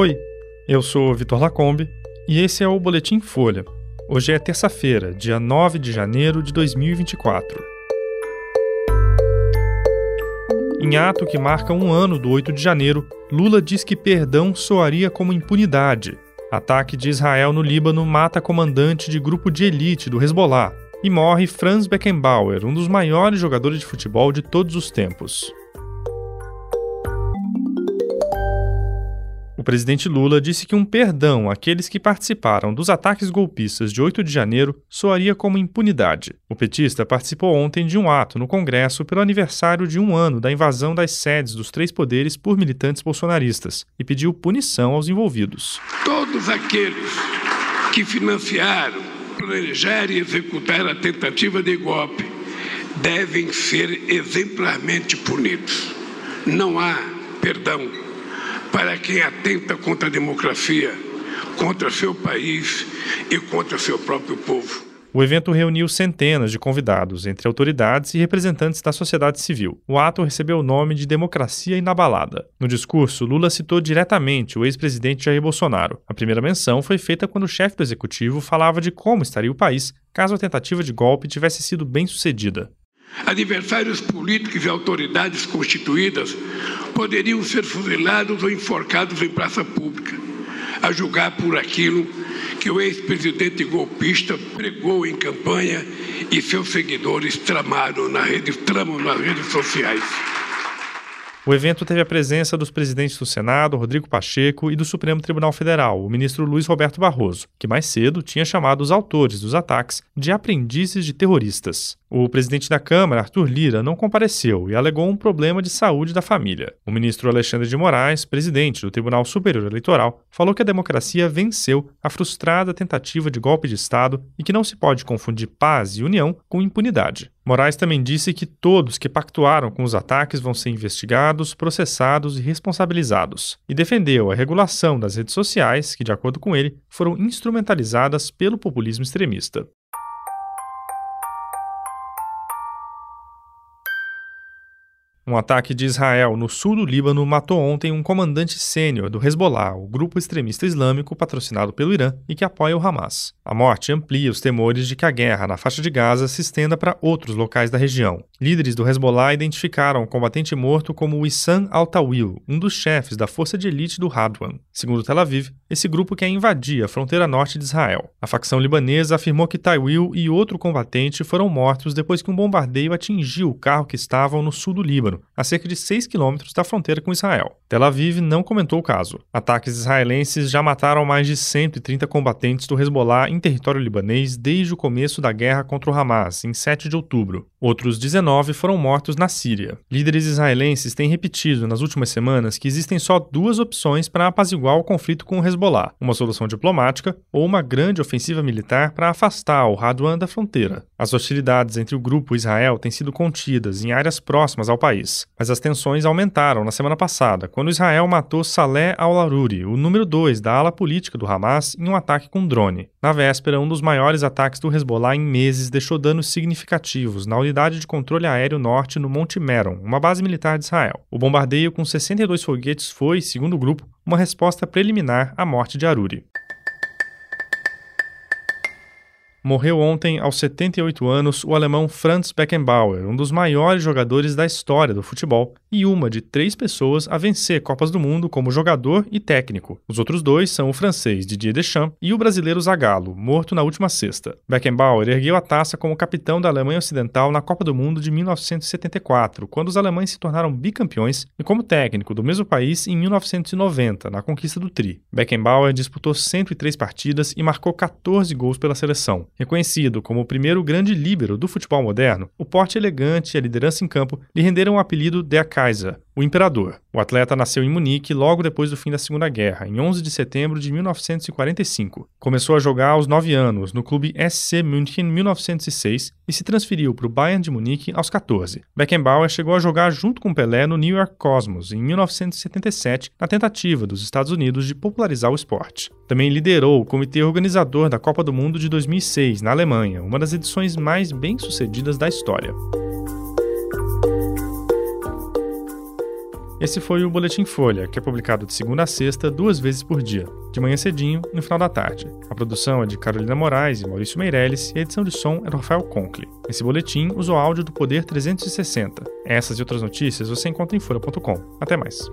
Oi, eu sou Vitor Lacombe e esse é o Boletim Folha. Hoje é terça-feira, dia 9 de janeiro de 2024. Em ato que marca um ano do 8 de janeiro, Lula diz que perdão soaria como impunidade. Ataque de Israel no Líbano mata comandante de grupo de elite do Hezbollah. E morre Franz Beckenbauer, um dos maiores jogadores de futebol de todos os tempos. O presidente Lula disse que um perdão àqueles que participaram dos ataques golpistas de 8 de janeiro soaria como impunidade. O petista participou ontem de um ato no Congresso pelo aniversário de um ano da invasão das sedes dos três poderes por militantes bolsonaristas e pediu punição aos envolvidos. Todos aqueles que financiaram, planejaram e executaram a tentativa de golpe devem ser exemplarmente punidos. Não há perdão para quem atenta contra a democracia, contra seu país e contra seu próprio povo. O evento reuniu centenas de convidados, entre autoridades e representantes da sociedade civil. O ato recebeu o nome de Democracia Inabalada. No discurso, Lula citou diretamente o ex-presidente Jair Bolsonaro. A primeira menção foi feita quando o chefe do executivo falava de como estaria o país caso a tentativa de golpe tivesse sido bem sucedida. Adversários políticos e autoridades constituídas poderiam ser fuzilados ou enforcados em praça pública, a julgar por aquilo que o ex-presidente golpista pregou em campanha e seus seguidores tramaram na rede, tramam nas redes sociais. O evento teve a presença dos presidentes do Senado, Rodrigo Pacheco, e do Supremo Tribunal Federal, o ministro Luiz Roberto Barroso, que mais cedo tinha chamado os autores dos ataques de aprendizes de terroristas. O presidente da Câmara, Arthur Lira, não compareceu e alegou um problema de saúde da família. O ministro Alexandre de Moraes, presidente do Tribunal Superior Eleitoral, falou que a democracia venceu a frustrada tentativa de golpe de Estado e que não se pode confundir paz e união com impunidade. Moraes também disse que todos que pactuaram com os ataques vão ser investigados, processados e responsabilizados, e defendeu a regulação das redes sociais, que, de acordo com ele, foram instrumentalizadas pelo populismo extremista. Um ataque de Israel no sul do Líbano matou ontem um comandante sênior do Hezbollah, o grupo extremista islâmico patrocinado pelo Irã e que apoia o Hamas. A morte amplia os temores de que a guerra na faixa de Gaza se estenda para outros locais da região. Líderes do Hezbollah identificaram o combatente morto como Wissam al-Tawil, um dos chefes da força de elite do Radwan. Segundo Tel Aviv, esse grupo quer invadir a fronteira norte de Israel. A facção libanesa afirmou que Tawil e outro combatente foram mortos depois que um bombardeio atingiu o carro que estavam no sul do Líbano, a cerca de 6 quilômetros da fronteira com Israel. Tel Aviv não comentou o caso. Ataques israelenses já mataram mais de 130 combatentes do Hezbollah em território libanês desde o começo da guerra contra o Hamas, em 7 de outubro. Outros 19 foram mortos na Síria. Líderes israelenses têm repetido nas últimas semanas que existem só duas opções para apaziguar o conflito com o Hezbollah: uma solução diplomática ou uma grande ofensiva militar para afastar o Radwan da fronteira. As hostilidades entre o grupo e Israel têm sido contidas em áreas próximas ao país, mas as tensões aumentaram na semana passada, quando Israel matou Saleh al-Aruri, o número 2 da ala política do Hamas, em um ataque com drone. Na véspera, um dos maiores ataques do Hezbollah em meses deixou danos significativos na unidade de controle aéreo norte no Monte Meron, uma base militar de Israel. O bombardeio com 62 foguetes foi, segundo o grupo, uma resposta preliminar à morte de Aruri. Morreu ontem, aos 78 anos, o alemão Franz Beckenbauer, um dos maiores jogadores da história do futebol e uma de três pessoas a vencer Copas do Mundo como jogador e técnico. Os outros dois são o francês Didier Deschamps e o brasileiro Zagallo, morto na última sexta. Beckenbauer ergueu a taça como capitão da Alemanha Ocidental na Copa do Mundo de 1974, quando os alemães se tornaram bicampeões, e como técnico do mesmo país em 1990, na conquista do Tri. Beckenbauer disputou 103 partidas e marcou 14 gols pela seleção. Reconhecido como o primeiro grande líbero do futebol moderno, o porte elegante e a liderança em campo lhe renderam o apelido de Kaiser, o imperador. O atleta nasceu em Munique logo depois do fim da Segunda Guerra, em 11 de setembro de 1945. Começou a jogar aos 9 anos no clube SC München em 1906 e se transferiu para o Bayern de Munique aos 14. Beckenbauer chegou a jogar junto com Pelé no New York Cosmos em 1977, na tentativa dos Estados Unidos de popularizar o esporte. Também liderou o comitê organizador da Copa do Mundo de 2006 na Alemanha, uma das edições mais bem-sucedidas da história. Esse foi o Boletim Folha, que é publicado de segunda a sexta, duas vezes por dia, de manhã cedinho e no final da tarde. A produção é de Carolina Moraes e Maurício Meirelles e a edição de som é do Rafael Conkle. Esse boletim usa o áudio do Poder 360. Essas e outras notícias você encontra em folha.com. Até mais.